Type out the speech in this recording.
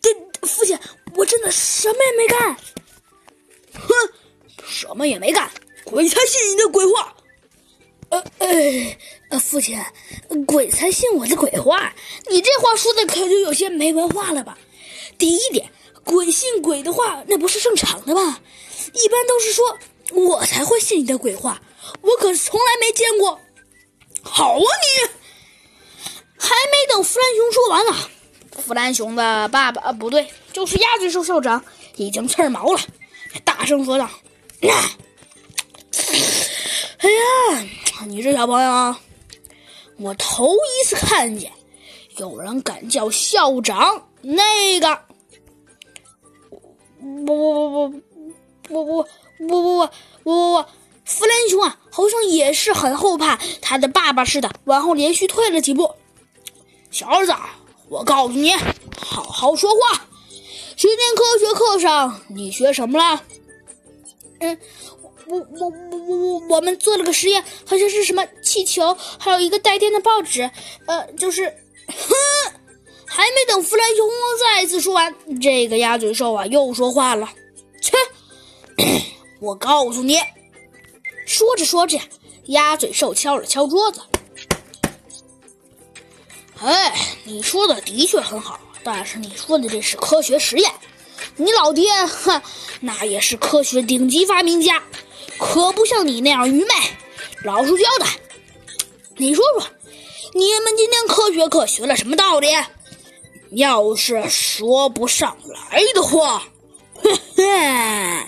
这父亲，我真的什么也没干。哼，什么也没干，鬼才信你的鬼话。呃呃呃，父亲，鬼才信我的鬼话？你这话说的可就有些没文化了吧？第一点，鬼信鬼的话，那不是正常的吗？一般都是说我才会信你的鬼话，我可从来没见过。好啊，你还没等弗兰熊说完呢，弗兰熊的爸爸啊，不对，就是鸭嘴兽校长已经刺毛了，大声说道：“哎呀！”你这小朋友，我头一次看见有人敢叫校长那个，不不不不不不不不不不不，弗兰熊啊，好像也是很后怕他的爸爸似的，往后连续退了几步。小儿子，我告诉你，好好说话。今天科学课上你学什么了？嗯。我我我我我们做了个实验，好像是什么气球，还有一个带电的报纸。呃，就是，哼！还没等弗兰熊再次说完，这个鸭嘴兽啊又说话了。切！我告诉你，说着说着，鸭嘴兽敲了敲桌子。哎，你说的的确很好，但是你说的这是科学实验，你老爹哼，那也是科学顶级发明家。可不像你那样愚昧。老实交代，你说说，你们今天科学课学了什么道理？要是说不上来的话，嘿嘿。